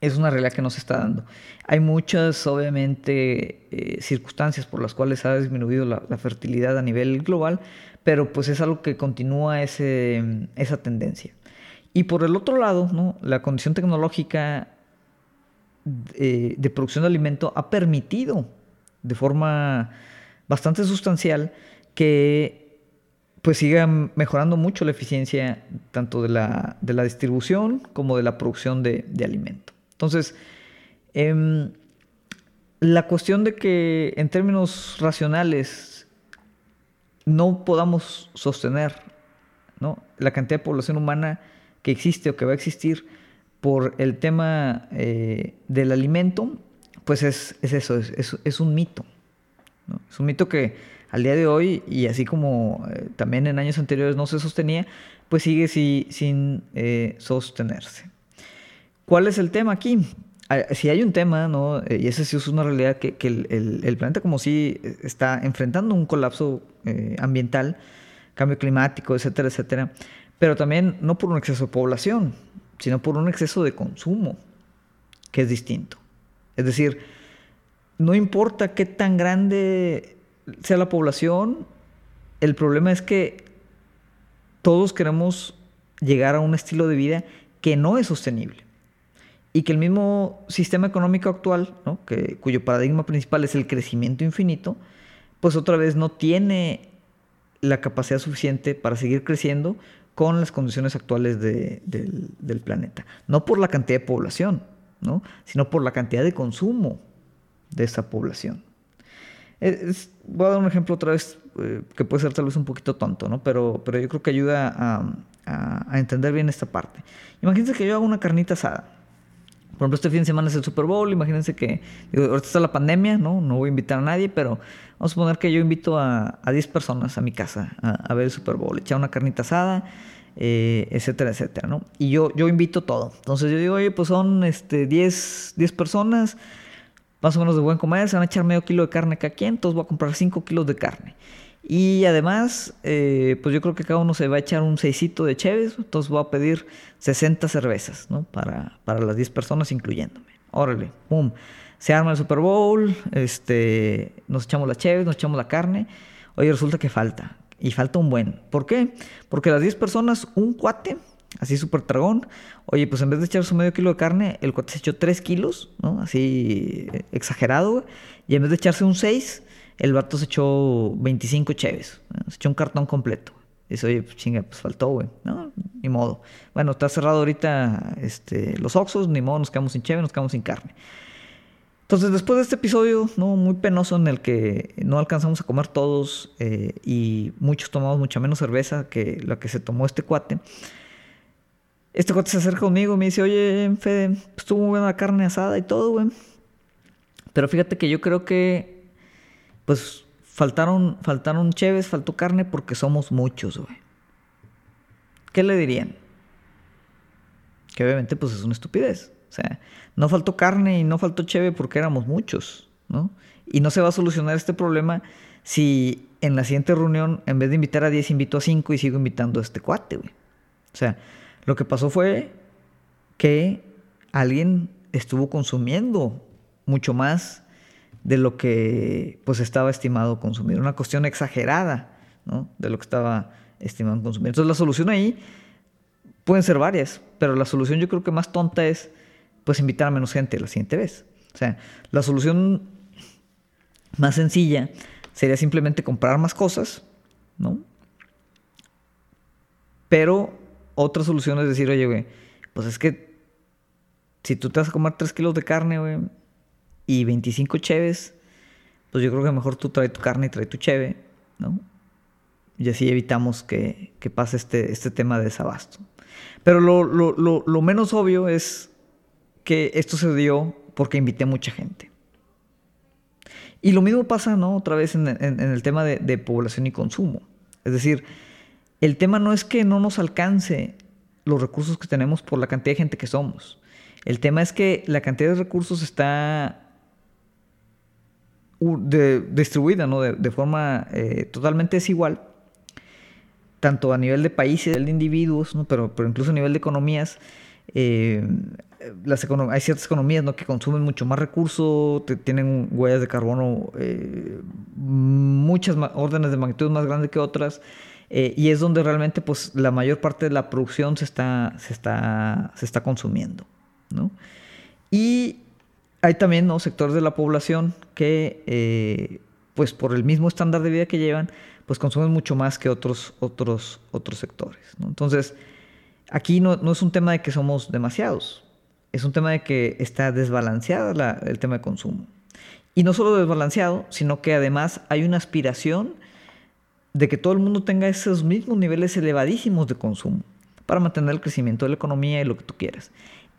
es una realidad que no se está dando. Hay muchas, obviamente, eh, circunstancias por las cuales ha disminuido la, fertilidad a nivel global, pero pues es algo que continúa ese, esa tendencia. Y por el otro lado, ¿no? la condición tecnológica eh, de producción de alimento ha permitido de forma bastante sustancial que pues siga mejorando mucho la eficiencia tanto de la, de la distribución como de la producción de, alimento. Entonces, em, la cuestión de que en términos racionales no podamos sostener la cantidad de población humana que existe o que va a existir, por el tema eh, del alimento, pues es, eso, es, un mito. Es un mito que al día de hoy, y así como eh, también en años anteriores no se sostenía, pues sigue sin eh, sostenerse. ¿Cuál es el tema aquí? Ah, si hay un tema, ¿no? y ese sí es una realidad, que, el, planeta como si está enfrentando un colapso ambiental, cambio climático, etcétera, etcétera, pero también no por un exceso de población, sino por un exceso de consumo, que es distinto. Es decir, no importa qué tan grande sea la población, el problema es que todos queremos llegar a un estilo de vida que no es sostenible. Y que el mismo sistema económico actual, que, cuyo paradigma principal es el crecimiento infinito, pues otra vez no tiene la capacidad suficiente para seguir creciendo con las condiciones actuales del, planeta. No por la cantidad de población, ¿no? sino por la cantidad de consumo de esa población. Voy a dar un ejemplo otra vez eh, que puede ser tal vez un poquito tonto, ¿no? pero, pero yo creo que ayuda a, entender bien esta parte. Imagínense que yo hago una carnita asada. Por ejemplo, este fin de semana es el Super Bowl. Imagínense que ahorita está la pandemia, ¿no? No voy a invitar a nadie, pero vamos a suponer que yo invito a, a 10 personas a mi casa a, ver el Super Bowl, echar una carnita asada, eh, etcétera, etcétera, ¿no? Y yo, yo invito todo. Entonces yo digo, oye, pues son este, 10, 10 personas, más o menos de buen comer, se van a echar medio kilo de carne cada quien, entonces voy a comprar 5 kilos de carne. Y además, eh, pues yo creo que cada uno se va a echar un seisito de cheves, entonces voy a pedir 60 cervezas, ¿no? Para, para las 10 personas, incluyéndome. Órale, pum. Se arma el Super Bowl, este, nos echamos la cheves, nos echamos la carne. Oye, resulta que falta. Y falta un buen. ¿Por qué? Porque las 10 personas, un cuate, así súper tragón. Oye, pues en vez de echar su medio kilo de carne, el cuate se echó 3 kilos, ¿no? Así eh, exagerado, Y en vez de echarse un 6, el vato se echó 25 cheves. Se echó un cartón completo. Dice, oye, pues chinga, pues faltó, güey. No, ni modo. Bueno, está cerrado ahorita este, los oxos, ni modo, nos quedamos sin cheve, nos quedamos sin carne. Entonces, después de este episodio, ¿no? Muy penoso en el que no alcanzamos a comer todos eh, y muchos tomamos mucha menos cerveza que la que se tomó este cuate. Este cuate se acerca conmigo y me dice, oye, Fede, pues, estuvo muy buena la carne asada y todo, güey. Pero fíjate que yo creo que, pues, faltaron, faltaron cheves, faltó carne porque somos muchos, güey. ¿Qué le dirían? Que obviamente, pues, es una estupidez. O sea, no faltó carne y no faltó cheve porque éramos muchos, ¿no? Y no se va a solucionar este problema si en la siguiente reunión, en vez de invitar a 10, invito a 5 y sigo invitando a este cuate, güey. O sea, lo que pasó fue que alguien estuvo consumiendo mucho más de lo que pues estaba estimado consumir. Una cuestión exagerada, ¿no? De lo que estaba estimado consumir. Entonces la solución ahí pueden ser varias, pero la solución yo creo que más tonta es pues invitar a menos gente la siguiente vez. O sea, la solución más sencilla sería simplemente comprar más cosas, ¿no? Pero otra solución es decir, oye, güey, pues es que si tú te vas a comer 3 kilos de carne, güey, y 25 cheves, pues yo creo que mejor tú traes tu carne y trae tu cheve, ¿no? Y así evitamos que, pase este, este tema de desabasto. Pero lo, lo menos obvio es que esto se dio porque invité a mucha gente. Y lo mismo pasa, ¿no? Otra vez en, el tema de, población y consumo. Es decir, el tema no es que no nos alcance los recursos que tenemos por la cantidad de gente que somos. El tema es que la cantidad de recursos está distribuida ¿no? de, forma eh, totalmente desigual, tanto a nivel de países, a nivel de individuos, ¿no? pero, incluso a nivel de economías. Eh, las hay ciertas economías ¿no? que consumen mucho más recursos, tienen huellas de carbono eh, muchas órdenes de magnitud más grandes que otras, eh, y es donde realmente pues, la mayor parte de la producción se está, se está, se está consumiendo. ¿no? Y hay también ¿no? sectores de la población que, pues por el mismo estándar de vida que llevan, pues consumen mucho más que otros, otros, otros sectores. ¿no? Entonces, Aquí no, es un tema de que somos demasiados, es un tema de que está desbalanceado el tema de consumo. Y no solo desbalanceado, sino que además hay una aspiración de que todo el mundo tenga esos mismos niveles elevadísimos de consumo para mantener el crecimiento de la economía y lo que tú quieras.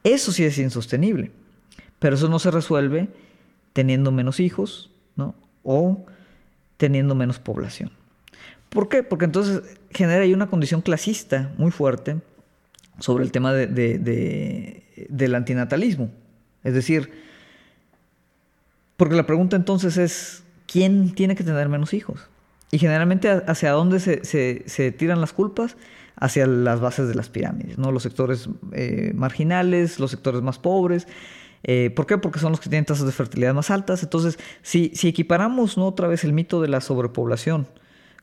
Eso sí es insostenible, pero eso no se resuelve teniendo menos hijos ¿no? o teniendo menos población. ¿Por qué? Porque entonces genera ahí una condición clasista muy fuerte sobre el tema de, del antinatalismo. Es decir, porque la pregunta entonces es, ¿quién tiene que tener menos hijos? Y generalmente hacia dónde se, tiran las culpas? Hacia las bases de las pirámides, ¿no? Los sectores eh, marginales, los sectores más pobres. Eh, ¿Por qué? Porque son los que tienen tasas de fertilidad más altas. Entonces, si, si equiparamos ¿no? otra vez el mito de la sobrepoblación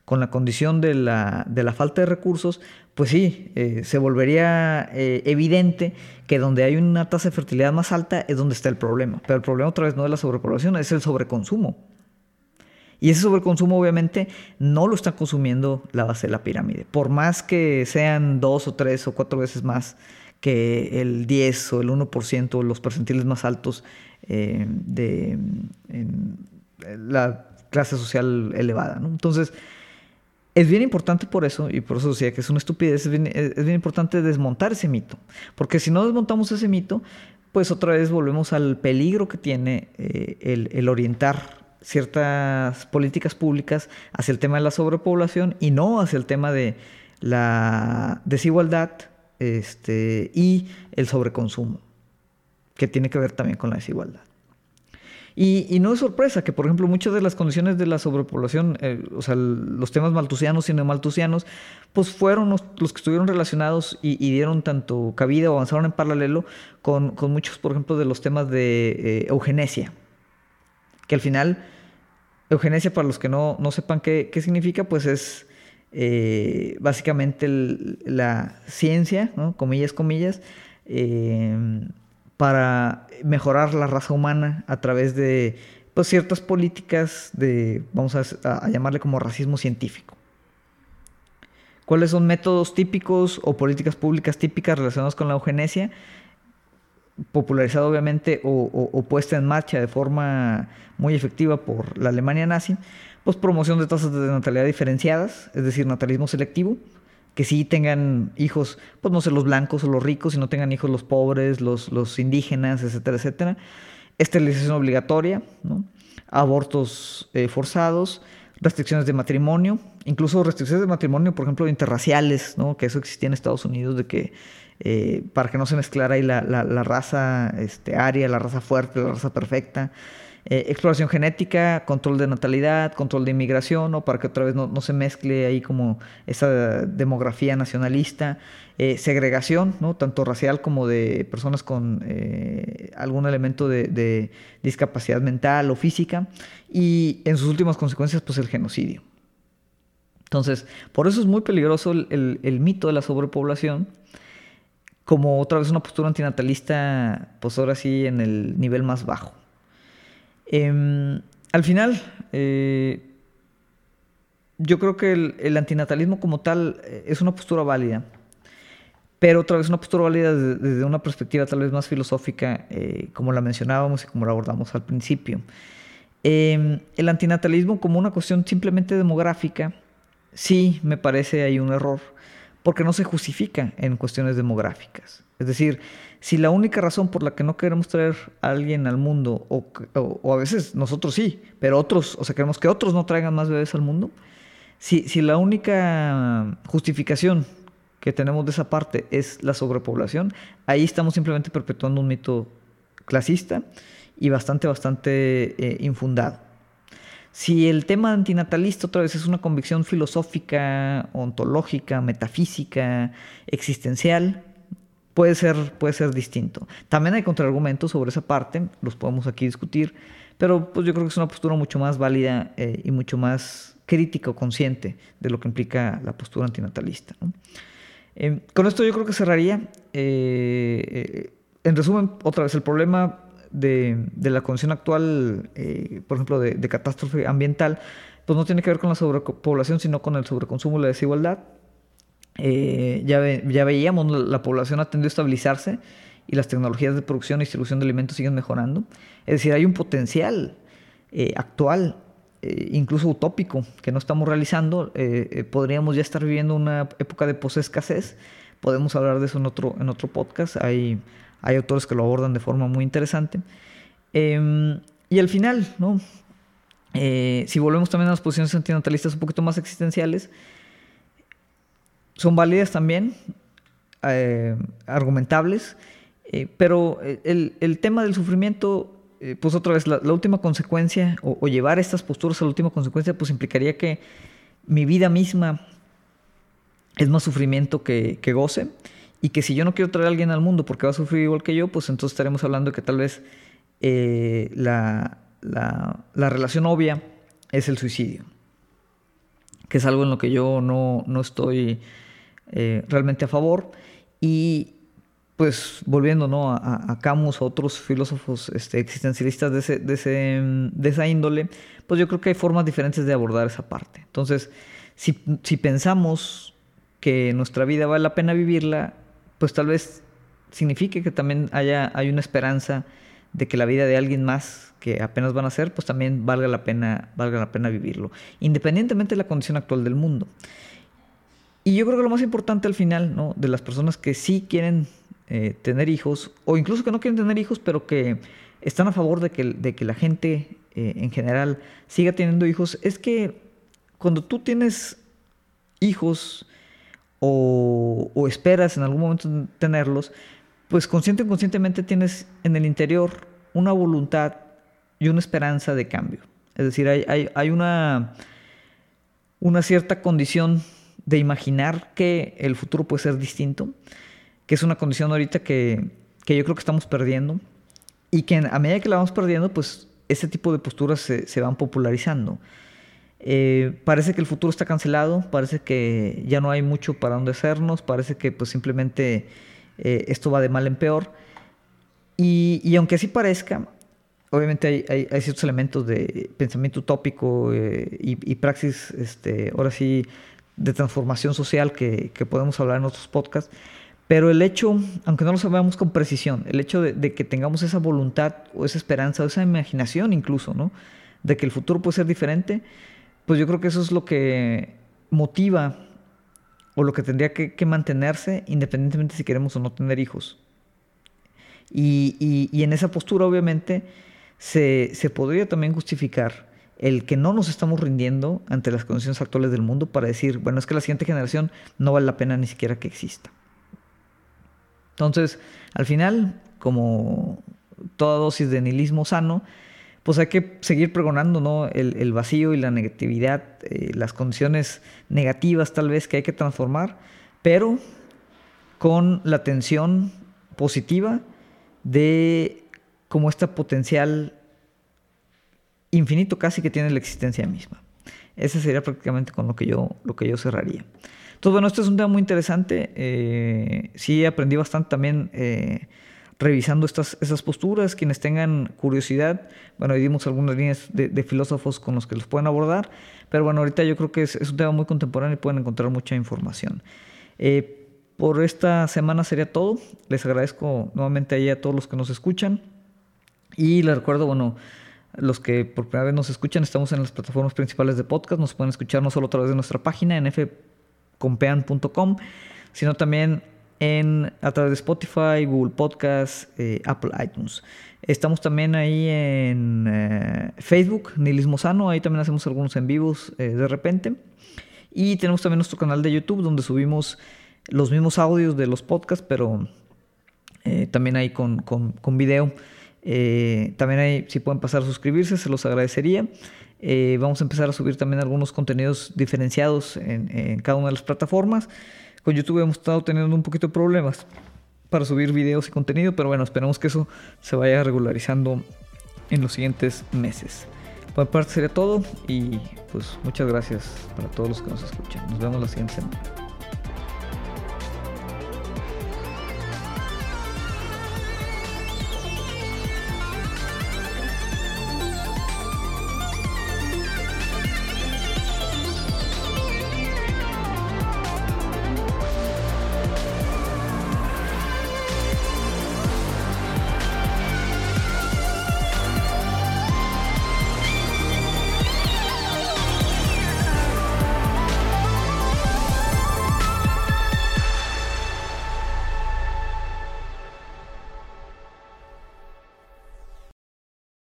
con la condición de la, de la falta de recursos, pues sí, eh, se volvería eh, evidente que donde hay una tasa de fertilidad más alta es donde está el problema. Pero el problema otra vez no es la sobrepoblación, es el sobreconsumo. Y ese sobreconsumo obviamente no lo está consumiendo la base de la pirámide. Por más que sean dos o tres o cuatro veces más que el 10 o el 1%, los percentiles más altos eh, de la clase social elevada. Entonces, es bien importante por eso, y por eso decía que es una estupidez, es bien, importante desmontar ese mito. Porque si no desmontamos ese mito, pues otra vez volvemos al peligro que tiene eh, el, orientar ciertas políticas públicas hacia el tema de la sobrepoblación y no hacia el tema de la desigualdad este, y el sobreconsumo, que tiene que ver también con la desigualdad. Y, no es sorpresa que, por ejemplo, muchas de las condiciones de la sobrepoblación, eh, o sea, los temas maltusianos y neomaltusianos, pues fueron los, que estuvieron relacionados y, dieron tanto cabida o avanzaron en paralelo con, muchos, por ejemplo, de los temas de eh, eugenesia. Que al final, eugenesia, para los que no, sepan qué, significa, pues es eh, básicamente la ciencia, comillas, comillas, eh, para mejorar la raza humana a través de pues, ciertas políticas de, vamos a, llamarle como racismo científico. ¿Cuáles son métodos típicos o políticas públicas típicas relacionadas con la eugenesia? Popularizada obviamente o, puesta en marcha de forma muy efectiva por la Alemania nazi, pues promoción de tasas de natalidad diferenciadas, es decir, natalismo selectivo, que sí tengan hijos, pues no sé, los blancos o los ricos, y no tengan hijos los pobres, los, indígenas, etcétera, etcétera. Esterilización obligatoria, abortos eh, forzados, restricciones de matrimonio, incluso restricciones de matrimonio, por ejemplo, interraciales, ¿no? que eso existía en Estados Unidos, de que eh, para que no se mezclara ahí la, la, raza este, aria, la raza fuerte, la raza perfecta. Eh, exploración genética, control de natalidad, control de inmigración, para que otra vez no, se mezcle ahí como esa demografía nacionalista, eh, segregación, ¿no? tanto racial como de personas con algún elemento de, discapacidad mental o física, y en sus últimas consecuencias, pues el genocidio. Entonces, por eso es muy peligroso el, el mito de la sobrepoblación, como otra vez una postura antinatalista, pues ahora sí en el nivel más bajo. Em, al final, eh, yo creo que el, antinatalismo como tal eh, es una postura válida, pero otra vez una postura válida desde, una perspectiva tal vez más filosófica, eh, como la mencionábamos y como la abordamos al principio. Em, el antinatalismo como una cuestión simplemente demográfica, sí me parece hay un error, porque no se justifica en cuestiones demográficas. Es decir, si la única razón por la que no queremos traer a alguien al mundo, o, a veces nosotros sí, pero otros, o sea, queremos que otros no traigan más bebés al mundo, si, si la única justificación que tenemos de esa parte es la sobrepoblación, ahí estamos simplemente perpetuando un mito clasista y bastante, bastante eh, infundado. Si el tema antinatalista otra vez es una convicción filosófica, ontológica, metafísica, existencial, puede ser, puede ser distinto. También hay contraargumentos sobre esa parte, los podemos aquí discutir, pero pues yo creo que es una postura mucho más válida eh, y mucho más crítica o consciente de lo que implica la postura antinatalista. Eh, con esto yo creo que cerraría. Eh, en resumen, otra vez, el problema de, la condición actual, por ejemplo, de, de catástrofe ambiental, pues no tiene que ver con la sobrepoblación, sino con el sobreconsumo y la desigualdad. Eh, ya, ya veíamos, la población ha tendido a estabilizarse y las tecnologías de producción y distribución de alimentos siguen mejorando. Es decir, hay un potencial eh, actual, eh, incluso utópico, que no estamos realizando. podríamos ya estar viviendo una época de posescasez. Podemos hablar de eso en otro, en otro podcast. Hay, hay autores que lo abordan de forma muy interesante. Em, y al final, ¿no? si volvemos también a las posiciones antinatalistas un poquito más existenciales, son válidas también, eh, argumentables, eh, pero el, tema del sufrimiento, eh, pues otra vez, la, última consecuencia, o, llevar estas posturas a la última consecuencia, pues implicaría que mi vida misma es más sufrimiento que, goce, y que si yo no quiero traer a alguien al mundo porque va a sufrir igual que yo, pues entonces estaremos hablando de que tal vez la, la relación obvia es el suicidio, que es algo en lo que yo no, no estoy eh, realmente a favor. Y pues volviendo ¿no? a, a Camus, a otros filósofos este, existencialistas de, ese, de, ese, de, esa índole, pues yo creo que hay formas diferentes de abordar esa parte. Entonces, si, si pensamos que nuestra vida vale la pena vivirla, pues tal vez signifique que también haya hay una esperanza de que la vida de alguien más que apenas van a ser, pues también valga la pena, valga la pena vivirlo, independientemente de la condición actual del mundo. Y yo creo que lo más importante al final, ¿no? De las personas que sí quieren eh, tener hijos, o incluso que no quieren tener hijos, pero que están a favor de que, de que la gente eh, en general siga teniendo hijos, es que cuando tú tienes hijos o, esperas en algún momento tenerlos, pues consciente o inconscientemente tienes en el interior una voluntad y una esperanza de cambio. Es decir, hay, una, una cierta condición de imaginar que el futuro puede ser distinto, que es una condición ahorita que, yo creo que estamos perdiendo y que a medida que la vamos perdiendo, pues ese tipo de posturas se, van popularizando. Eh, parece que el futuro está cancelado, parece que ya no hay mucho para dónde hacernos, parece que pues simplemente eh, esto va de mal en peor. Y, aunque así parezca, obviamente hay, ciertos elementos de pensamiento utópico eh, y, praxis, este, ahora sí, de transformación social que, podemos hablar en otros podcasts. Pero el hecho, aunque no lo sabemos con precisión, el hecho de, de, que tengamos esa voluntad o esa esperanza o esa imaginación incluso, ¿no? De que el futuro puede ser diferente, pues yo creo que eso es lo que motiva o lo que tendría que, mantenerse independientemente si queremos o no tener hijos. Y, en esa postura obviamente se, podría también justificar el que no nos estamos rindiendo ante las condiciones actuales del mundo para decir, bueno, es que la siguiente generación no vale la pena ni siquiera que exista. Entonces, al final, como toda dosis de nihilismo sano, pues hay que seguir pregonando ¿no? el, vacío y la negatividad, eh, las condiciones negativas tal vez que hay que transformar, pero con la atención positiva de como este potencial infinito casi que tiene la existencia misma. Ese sería prácticamente con lo que yo, lo que yo cerraría. Entonces, bueno, este es un tema muy interesante. Eh, sí, aprendí bastante también eh, revisando estas, esas posturas. Quienes tengan curiosidad, bueno, ahí dimos algunas líneas de, filósofos con los que los pueden abordar, pero bueno, ahorita yo creo que es, un tema muy contemporáneo y pueden encontrar mucha información. Eh, por esta semana sería todo. Les agradezco nuevamente ahí a todos los que nos escuchan. Y les recuerdo, bueno, los que por primera vez nos escuchan, estamos en las plataformas principales de podcast. Nos pueden escuchar no solo a través de nuestra página en fcompean.com, sino también en, a través de Spotify, Google Podcast, eh, Apple iTunes. Estamos también ahí en eh, Facebook, Nilismo Sano, ahí también hacemos algunos en vivos eh, de repente. Y tenemos también nuestro canal de YouTube donde subimos los mismos audios de los podcasts, pero también ahí con, con, video. también ahí, si pueden pasar a suscribirse, se los agradecería. vamos a empezar a subir también algunos contenidos diferenciados en, en cada una de las plataformas. Con YouTube hemos estado teniendo un poquito de problemas para subir videos y contenido, pero bueno, esperemos que eso se vaya regularizando en los siguientes meses. Por mi parte sería todo y pues muchas gracias para todos los que nos escuchan. Nos vemos la siguiente semana.